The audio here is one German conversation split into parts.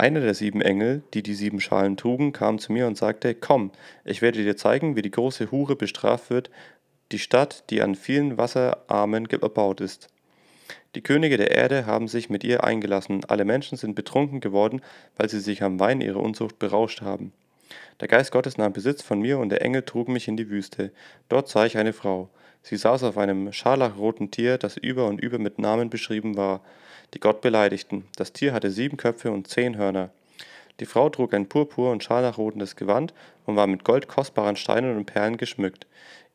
Einer der sieben Engel, die die sieben Schalen trugen, kam zu mir und sagte, Komm, ich werde dir zeigen, wie die große Hure bestraft wird, die Stadt, die an vielen Wasserarmen erbaut ist. Die Könige der Erde haben sich mit ihr eingelassen, alle Menschen sind betrunken geworden, weil sie sich am Wein ihrer Unzucht berauscht haben. Der Geist Gottes nahm Besitz von mir und der Engel trug mich in die Wüste. Dort sah ich eine Frau. Sie saß auf einem scharlachroten Tier, das über und über mit Namen beschrieben war die Gott beleidigten. Das Tier hatte sieben Köpfe und zehn Hörner. Die Frau trug ein purpur- und scharlachrotes Gewand und war mit goldkostbaren Steinen und Perlen geschmückt.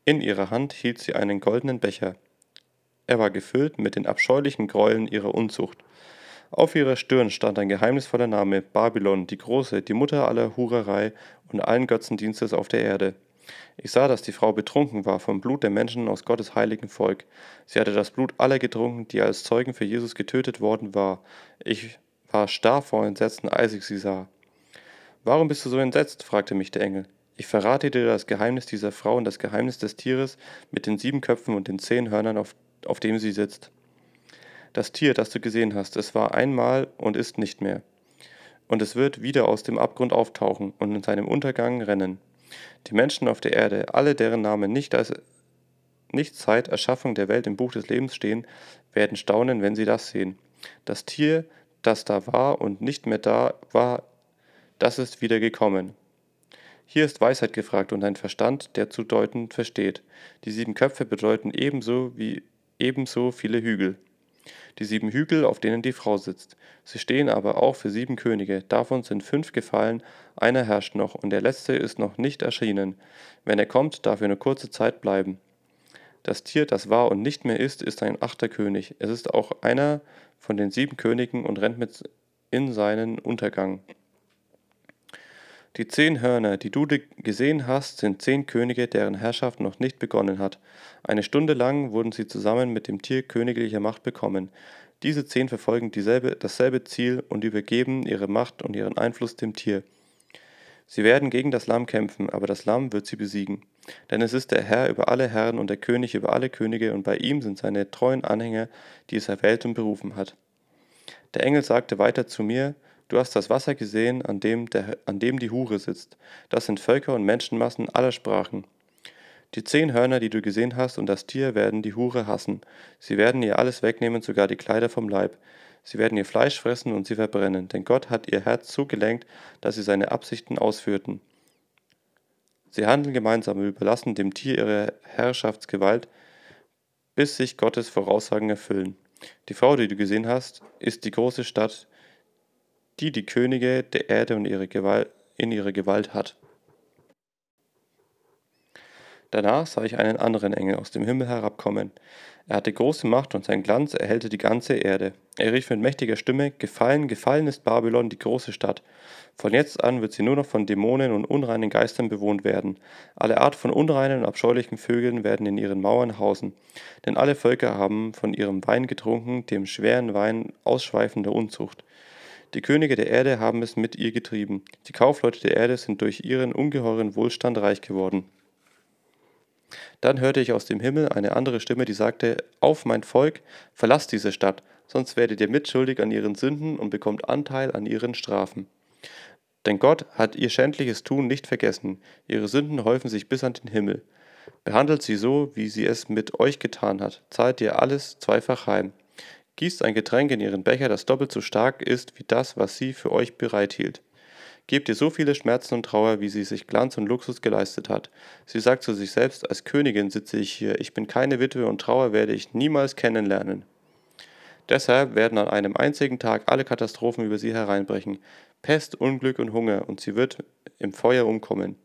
In ihrer Hand hielt sie einen goldenen Becher. Er war gefüllt mit den abscheulichen Gräueln ihrer Unzucht. Auf ihrer Stirn stand ein geheimnisvoller Name, Babylon, die Große, die Mutter aller Hurerei und allen Götzendienstes auf der Erde. Ich sah, dass die Frau betrunken war vom Blut der Menschen aus Gottes heiligen Volk. Sie hatte das Blut aller getrunken, die als Zeugen für Jesus getötet worden war. Ich war starr vor Entsetzen, als ich sie sah. Warum bist du so entsetzt? fragte mich der Engel. Ich verrate dir das Geheimnis dieser Frau und das Geheimnis des Tieres mit den sieben Köpfen und den zehn Hörnern, auf, auf dem sie sitzt. Das Tier, das du gesehen hast, es war einmal und ist nicht mehr. Und es wird wieder aus dem Abgrund auftauchen und in seinem Untergang rennen. Die Menschen auf der Erde, alle deren Namen nicht, als, nicht seit Erschaffung der Welt im Buch des Lebens stehen, werden staunen, wenn sie das sehen. Das Tier, das da war und nicht mehr da war, das ist wieder gekommen. Hier ist Weisheit gefragt und ein Verstand, der zu deuten versteht. Die sieben Köpfe bedeuten ebenso wie ebenso viele Hügel die sieben Hügel, auf denen die Frau sitzt. Sie stehen aber auch für sieben Könige, davon sind fünf gefallen, einer herrscht noch, und der letzte ist noch nicht erschienen. Wenn er kommt, darf er nur kurze Zeit bleiben. Das Tier, das war und nicht mehr ist, ist ein achter König. Es ist auch einer von den sieben Königen und rennt mit in seinen Untergang. Die zehn Hörner, die du gesehen hast, sind zehn Könige, deren Herrschaft noch nicht begonnen hat. Eine Stunde lang wurden sie zusammen mit dem Tier königlicher Macht bekommen. Diese zehn verfolgen dieselbe, dasselbe Ziel und übergeben ihre Macht und ihren Einfluss dem Tier. Sie werden gegen das Lamm kämpfen, aber das Lamm wird sie besiegen. Denn es ist der Herr über alle Herren und der König über alle Könige, und bei ihm sind seine treuen Anhänger, die es erwählt und berufen hat. Der Engel sagte weiter zu mir, Du hast das Wasser gesehen, an dem, der, an dem die Hure sitzt. Das sind Völker und Menschenmassen aller Sprachen. Die zehn Hörner, die du gesehen hast, und das Tier werden die Hure hassen. Sie werden ihr alles wegnehmen, sogar die Kleider vom Leib. Sie werden ihr Fleisch fressen und sie verbrennen, denn Gott hat ihr Herz so gelenkt, dass sie seine Absichten ausführten. Sie handeln gemeinsam und überlassen dem Tier ihre Herrschaftsgewalt, bis sich Gottes Voraussagen erfüllen. Die Frau, die du gesehen hast, ist die große Stadt, die die Könige der Erde und ihre Gewalt, in ihre Gewalt hat. Danach sah ich einen anderen Engel aus dem Himmel herabkommen. Er hatte große Macht und sein Glanz erhellte die ganze Erde. Er rief mit mächtiger Stimme, Gefallen, gefallen ist Babylon, die große Stadt. Von jetzt an wird sie nur noch von Dämonen und unreinen Geistern bewohnt werden. Alle Art von unreinen und abscheulichen Vögeln werden in ihren Mauern hausen. Denn alle Völker haben von ihrem Wein getrunken, dem schweren Wein ausschweifender Unzucht. Die Könige der Erde haben es mit ihr getrieben. Die Kaufleute der Erde sind durch ihren ungeheuren Wohlstand reich geworden. Dann hörte ich aus dem Himmel eine andere Stimme, die sagte, Auf mein Volk, verlasst diese Stadt, sonst werdet ihr mitschuldig an ihren Sünden und bekommt Anteil an ihren Strafen. Denn Gott hat ihr schändliches Tun nicht vergessen, ihre Sünden häufen sich bis an den Himmel. Behandelt sie so, wie sie es mit euch getan hat, zahlt ihr alles zweifach heim. Gießt ein Getränk in ihren Becher, das doppelt so stark ist wie das, was sie für euch bereithielt. Gebt ihr so viele Schmerzen und Trauer, wie sie sich Glanz und Luxus geleistet hat. Sie sagt zu sich selbst, als Königin sitze ich hier, ich bin keine Witwe und Trauer werde ich niemals kennenlernen. Deshalb werden an einem einzigen Tag alle Katastrophen über sie hereinbrechen, Pest, Unglück und Hunger, und sie wird im Feuer umkommen.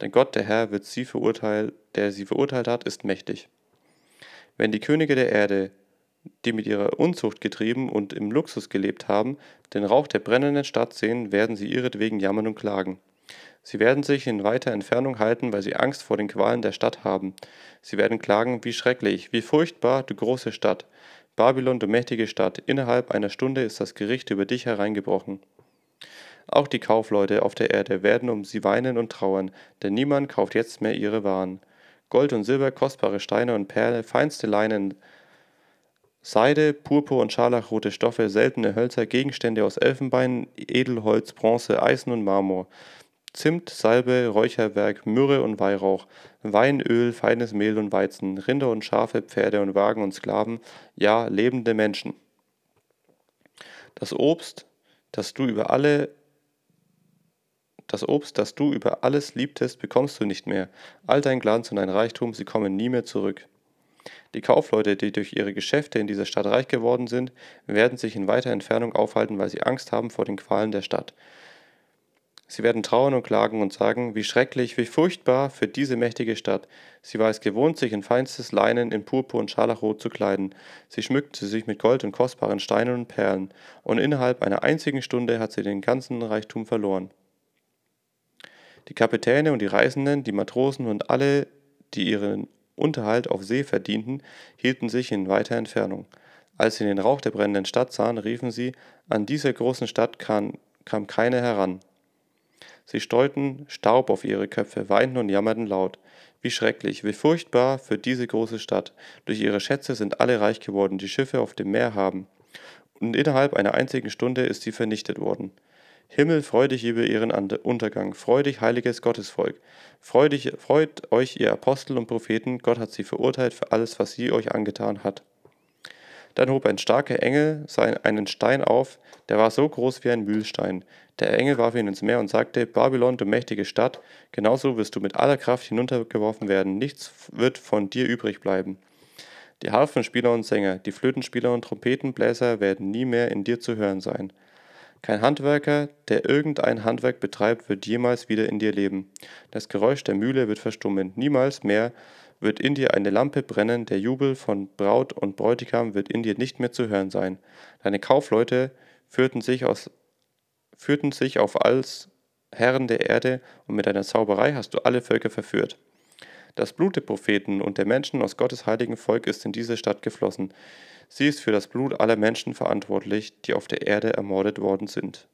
Denn Gott, der Herr, wird sie verurteilt, der sie verurteilt hat, ist mächtig. Wenn die Könige der Erde die mit ihrer Unzucht getrieben und im Luxus gelebt haben, den Rauch der brennenden Stadt sehen, werden sie ihretwegen jammern und klagen. Sie werden sich in weiter Entfernung halten, weil sie Angst vor den Qualen der Stadt haben. Sie werden klagen, wie schrecklich, wie furchtbar, du große Stadt. Babylon, du mächtige Stadt, innerhalb einer Stunde ist das Gericht über dich hereingebrochen. Auch die Kaufleute auf der Erde werden um sie weinen und trauern, denn niemand kauft jetzt mehr ihre Waren. Gold und Silber, kostbare Steine und Perle, feinste Leinen, Seide, Purpur und scharlachrote Stoffe, seltene Hölzer, Gegenstände aus Elfenbein, Edelholz, Bronze, Eisen und Marmor, Zimt, Salbe, Räucherwerk, Myrrhe und Weihrauch, Wein, Öl, feines Mehl und Weizen, Rinder und Schafe, Pferde und Wagen und Sklaven, ja, lebende Menschen. Das Obst, das du über alle das Obst, das du über alles liebtest, bekommst du nicht mehr. All dein Glanz und dein Reichtum, sie kommen nie mehr zurück. Die Kaufleute, die durch ihre Geschäfte in dieser Stadt reich geworden sind, werden sich in weiter Entfernung aufhalten, weil sie Angst haben vor den Qualen der Stadt. Sie werden trauern und klagen und sagen, wie schrecklich, wie furchtbar für diese mächtige Stadt. Sie war es gewohnt, sich in feinstes Leinen, in Purpur und Scharlachrot zu kleiden. Sie schmückte sich mit Gold und kostbaren Steinen und Perlen, und innerhalb einer einzigen Stunde hat sie den ganzen Reichtum verloren. Die Kapitäne und die Reisenden, die Matrosen und alle, die ihren Unterhalt auf See verdienten, hielten sich in weiter Entfernung. Als sie den Rauch der brennenden Stadt sahen, riefen sie, an dieser großen Stadt kam, kam keiner heran. Sie streuten Staub auf ihre Köpfe, weinten und jammerten laut. Wie schrecklich, wie furchtbar für diese große Stadt. Durch ihre Schätze sind alle reich geworden, die Schiffe auf dem Meer haben. Und innerhalb einer einzigen Stunde ist sie vernichtet worden. Himmel, freu dich über ihren Untergang, freu dich, heiliges Gottesvolk. Freu dich, freut euch, ihr Apostel und Propheten, Gott hat sie verurteilt für alles, was sie euch angetan hat. Dann hob ein starker Engel einen Stein auf, der war so groß wie ein Mühlstein. Der Engel warf ihn ins Meer und sagte, Babylon, du mächtige Stadt, genauso wirst du mit aller Kraft hinuntergeworfen werden, nichts wird von dir übrig bleiben. Die Harfenspieler und Sänger, die Flötenspieler und Trompetenbläser werden nie mehr in dir zu hören sein. Kein Handwerker, der irgendein Handwerk betreibt, wird jemals wieder in dir leben. Das Geräusch der Mühle wird verstummen. Niemals mehr wird in dir eine Lampe brennen, der Jubel von Braut und Bräutigam wird in dir nicht mehr zu hören sein. Deine Kaufleute führten sich, aus, führten sich auf als Herren der Erde, und mit deiner Zauberei hast du alle Völker verführt. Das Blut der Propheten und der Menschen aus Gottes heiligen Volk ist in diese Stadt geflossen. Sie ist für das Blut aller Menschen verantwortlich, die auf der Erde ermordet worden sind.